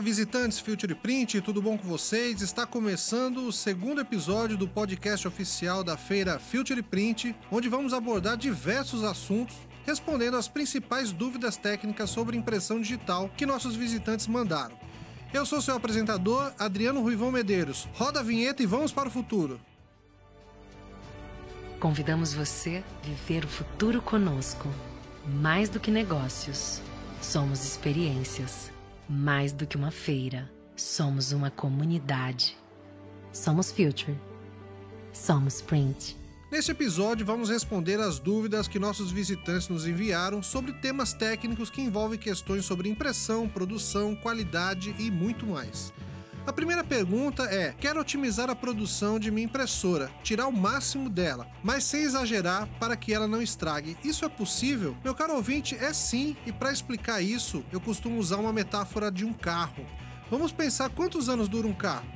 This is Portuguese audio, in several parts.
Olá, visitantes Future Print, tudo bom com vocês? Está começando o segundo episódio do podcast oficial da feira Future Print, onde vamos abordar diversos assuntos respondendo às principais dúvidas técnicas sobre impressão digital que nossos visitantes mandaram. Eu sou seu apresentador, Adriano Ruivão Medeiros. Roda a vinheta e vamos para o futuro. Convidamos você a viver o futuro conosco. Mais do que negócios, somos experiências. Mais do que uma feira, somos uma comunidade. Somos Future. Somos Print. Neste episódio, vamos responder as dúvidas que nossos visitantes nos enviaram sobre temas técnicos que envolvem questões sobre impressão, produção, qualidade e muito mais. A primeira pergunta é: quero otimizar a produção de minha impressora, tirar o máximo dela, mas sem exagerar para que ela não estrague. Isso é possível? Meu caro ouvinte, é sim, e para explicar isso, eu costumo usar uma metáfora de um carro. Vamos pensar quantos anos dura um carro?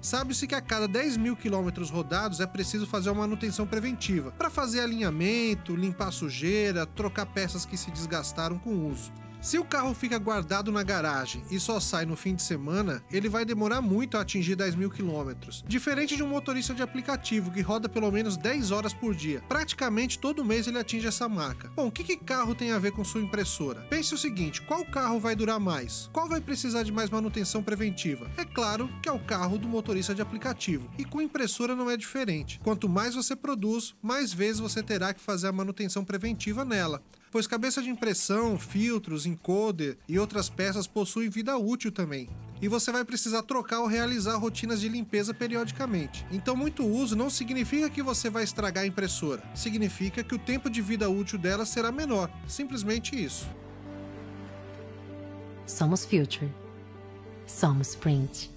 Sabe-se que a cada 10 mil quilômetros rodados é preciso fazer uma manutenção preventiva para fazer alinhamento, limpar sujeira, trocar peças que se desgastaram com o uso. Se o carro fica guardado na garagem e só sai no fim de semana, ele vai demorar muito a atingir 10 mil quilômetros. Diferente de um motorista de aplicativo que roda pelo menos 10 horas por dia. Praticamente todo mês ele atinge essa marca. Bom, o que, que carro tem a ver com sua impressora? Pense o seguinte: qual carro vai durar mais? Qual vai precisar de mais manutenção preventiva? É claro que é o carro do motorista de aplicativo. E com impressora não é diferente. Quanto mais você produz, mais vezes você terá que fazer a manutenção preventiva nela pois cabeça de impressão, filtros, encoder e outras peças possuem vida útil também. E você vai precisar trocar ou realizar rotinas de limpeza periodicamente. Então, muito uso não significa que você vai estragar a impressora, significa que o tempo de vida útil dela será menor. Simplesmente isso. Somos Future. Somos Print.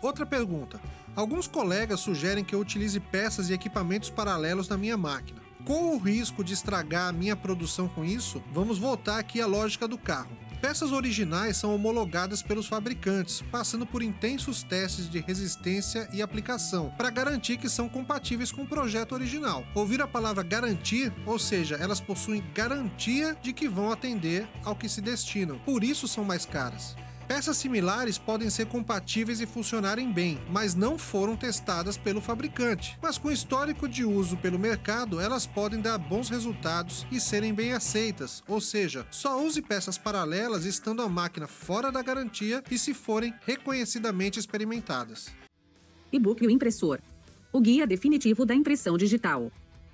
Outra pergunta. Alguns colegas sugerem que eu utilize peças e equipamentos paralelos na minha máquina. Com o risco de estragar a minha produção com isso, vamos voltar aqui à lógica do carro. Peças originais são homologadas pelos fabricantes, passando por intensos testes de resistência e aplicação, para garantir que são compatíveis com o projeto original. Ouvir a palavra garantir, ou seja, elas possuem garantia de que vão atender ao que se destinam, por isso são mais caras. Peças similares podem ser compatíveis e funcionarem bem, mas não foram testadas pelo fabricante. Mas com histórico de uso pelo mercado, elas podem dar bons resultados e serem bem aceitas, ou seja, só use peças paralelas estando a máquina fora da garantia e se forem reconhecidamente experimentadas. E-book o impressor. O guia definitivo da impressão digital.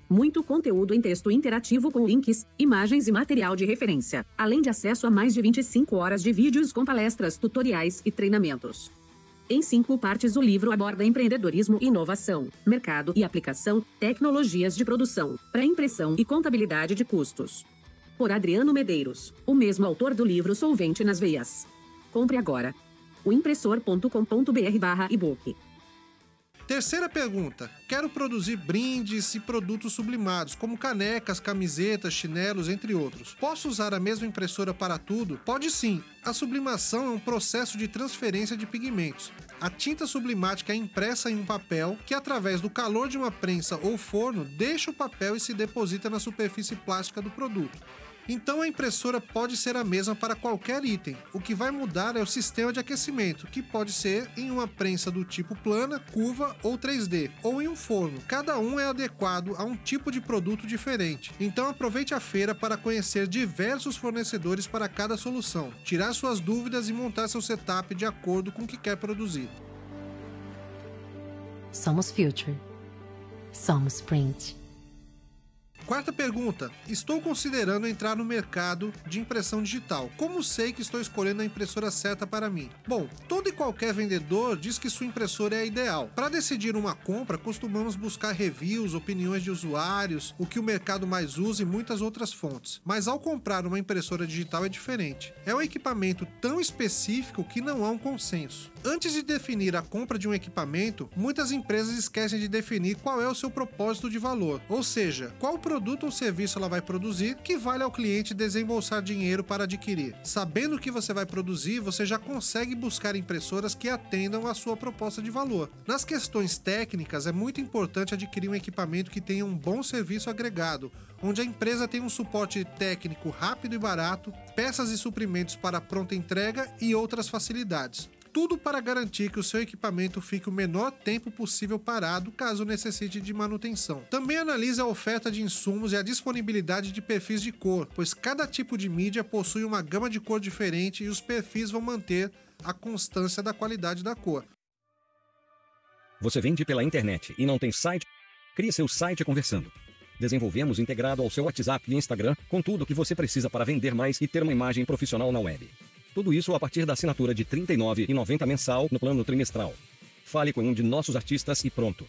Muito conteúdo em texto interativo com links, imagens e material de referência, além de acesso a mais de 25 horas de vídeos com palestras, tutoriais e treinamentos. Em cinco partes, o livro aborda empreendedorismo, inovação, mercado e aplicação, tecnologias de produção, pré-impressão e contabilidade de custos. Por Adriano Medeiros, o mesmo autor do livro Solvente nas Veias. Compre agora. o impressor.com.br/ebook. Terceira pergunta: quero produzir brindes e produtos sublimados, como canecas, camisetas, chinelos, entre outros. Posso usar a mesma impressora para tudo? Pode sim. A sublimação é um processo de transferência de pigmentos. A tinta sublimática é impressa em um papel que, através do calor de uma prensa ou forno, deixa o papel e se deposita na superfície plástica do produto. Então a impressora pode ser a mesma para qualquer item. O que vai mudar é o sistema de aquecimento, que pode ser em uma prensa do tipo plana, curva ou 3D, ou em um forno. Cada um é adequado a um tipo de produto diferente. Então aproveite a feira para conhecer diversos fornecedores para cada solução, tirar suas dúvidas e montar seu setup de acordo com o que quer produzir. Somos Future. Somos Print. Quarta pergunta: Estou considerando entrar no mercado de impressão digital. Como sei que estou escolhendo a impressora certa para mim? Bom, todo e qualquer vendedor diz que sua impressora é a ideal. Para decidir uma compra, costumamos buscar reviews, opiniões de usuários, o que o mercado mais usa e muitas outras fontes. Mas ao comprar uma impressora digital é diferente. É um equipamento tão específico que não há um consenso. Antes de definir a compra de um equipamento, muitas empresas esquecem de definir qual é o seu propósito de valor, ou seja, qual o produto ou serviço ela vai produzir que vale ao cliente desembolsar dinheiro para adquirir. Sabendo o que você vai produzir, você já consegue buscar impressoras que atendam à sua proposta de valor. Nas questões técnicas, é muito importante adquirir um equipamento que tenha um bom serviço agregado, onde a empresa tem um suporte técnico rápido e barato, peças e suprimentos para pronta entrega e outras facilidades tudo para garantir que o seu equipamento fique o menor tempo possível parado caso necessite de manutenção. Também analise a oferta de insumos e a disponibilidade de perfis de cor, pois cada tipo de mídia possui uma gama de cor diferente e os perfis vão manter a constância da qualidade da cor. Você vende pela internet e não tem site? Crie seu site conversando. Desenvolvemos integrado ao seu WhatsApp e Instagram com tudo o que você precisa para vender mais e ter uma imagem profissional na web. Tudo isso a partir da assinatura de R$ 39,90 mensal no plano trimestral. Fale com um de nossos artistas e pronto.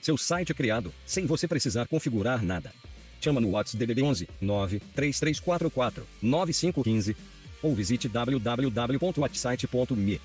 Seu site é criado, sem você precisar configurar nada. Chama no WhatsApp DDD 11 93344 9515 ou visite www.whatsite.me.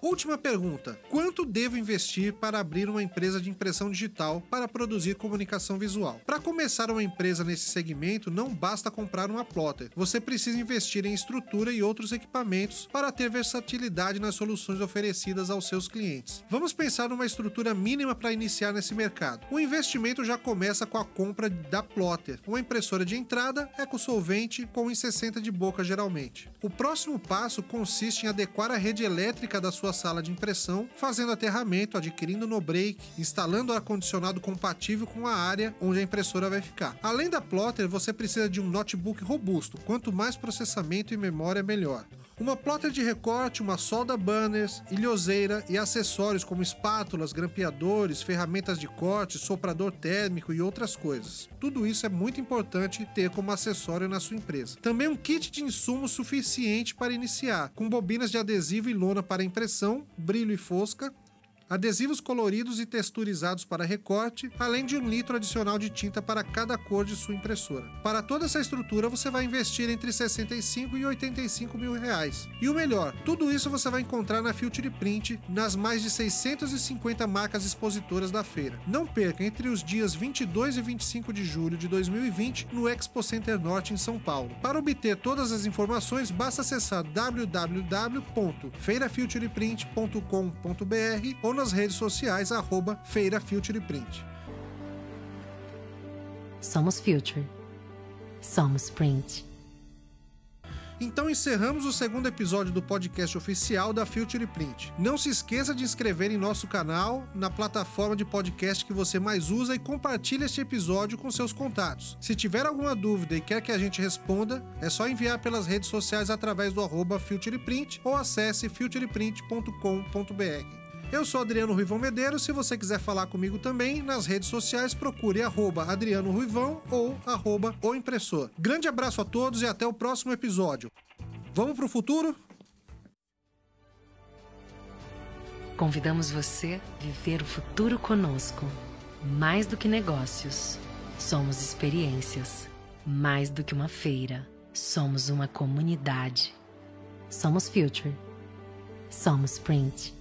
Última pergunta: quanto devo investir para abrir uma empresa de impressão digital para produzir comunicação visual? Para começar uma empresa nesse segmento, não basta comprar uma plotter. Você precisa investir em estrutura e outros equipamentos para ter versatilidade nas soluções oferecidas aos seus clientes. Vamos pensar numa estrutura mínima para iniciar nesse mercado. O investimento já começa com a compra da plotter, uma impressora de entrada ecossolvente com 1,60 de boca geralmente. O próximo passo consiste em adequar a rede elétrica da sua sua sala de impressão, fazendo aterramento, adquirindo no break, instalando ar-condicionado compatível com a área onde a impressora vai ficar. Além da plotter, você precisa de um notebook robusto, quanto mais processamento e memória, melhor uma plotter de recorte, uma solda banners, ilhoseira e acessórios como espátulas, grampeadores, ferramentas de corte, soprador térmico e outras coisas. Tudo isso é muito importante ter como acessório na sua empresa. Também um kit de insumos suficiente para iniciar, com bobinas de adesivo e lona para impressão, brilho e fosca, adesivos coloridos e texturizados para recorte, além de um litro adicional de tinta para cada cor de sua impressora. Para toda essa estrutura você vai investir entre 65 e 85 mil reais. E o melhor, tudo isso você vai encontrar na Future Print, nas mais de 650 marcas expositoras da feira. Não perca entre os dias 22 e 25 de julho de 2020 no Expo Center Norte em São Paulo. Para obter todas as informações, basta acessar www.feirafutureprint.com.br ou nas redes sociais arroba Feira Future Print. Somos Future. Somos Print. Então encerramos o segundo episódio do podcast oficial da Future Print. Não se esqueça de inscrever em nosso canal, na plataforma de podcast que você mais usa e compartilhe este episódio com seus contatos. Se tiver alguma dúvida e quer que a gente responda, é só enviar pelas redes sociais através do arroba FuturePrint ou acesse futureprint.com.br. Eu sou Adriano Ruivão Medeiros. Se você quiser falar comigo também, nas redes sociais, procure arroba Adriano Ruivão ou arroba O Impressor. Grande abraço a todos e até o próximo episódio. Vamos para o futuro? Convidamos você a viver o futuro conosco. Mais do que negócios, somos experiências. Mais do que uma feira, somos uma comunidade. Somos Future. Somos Print.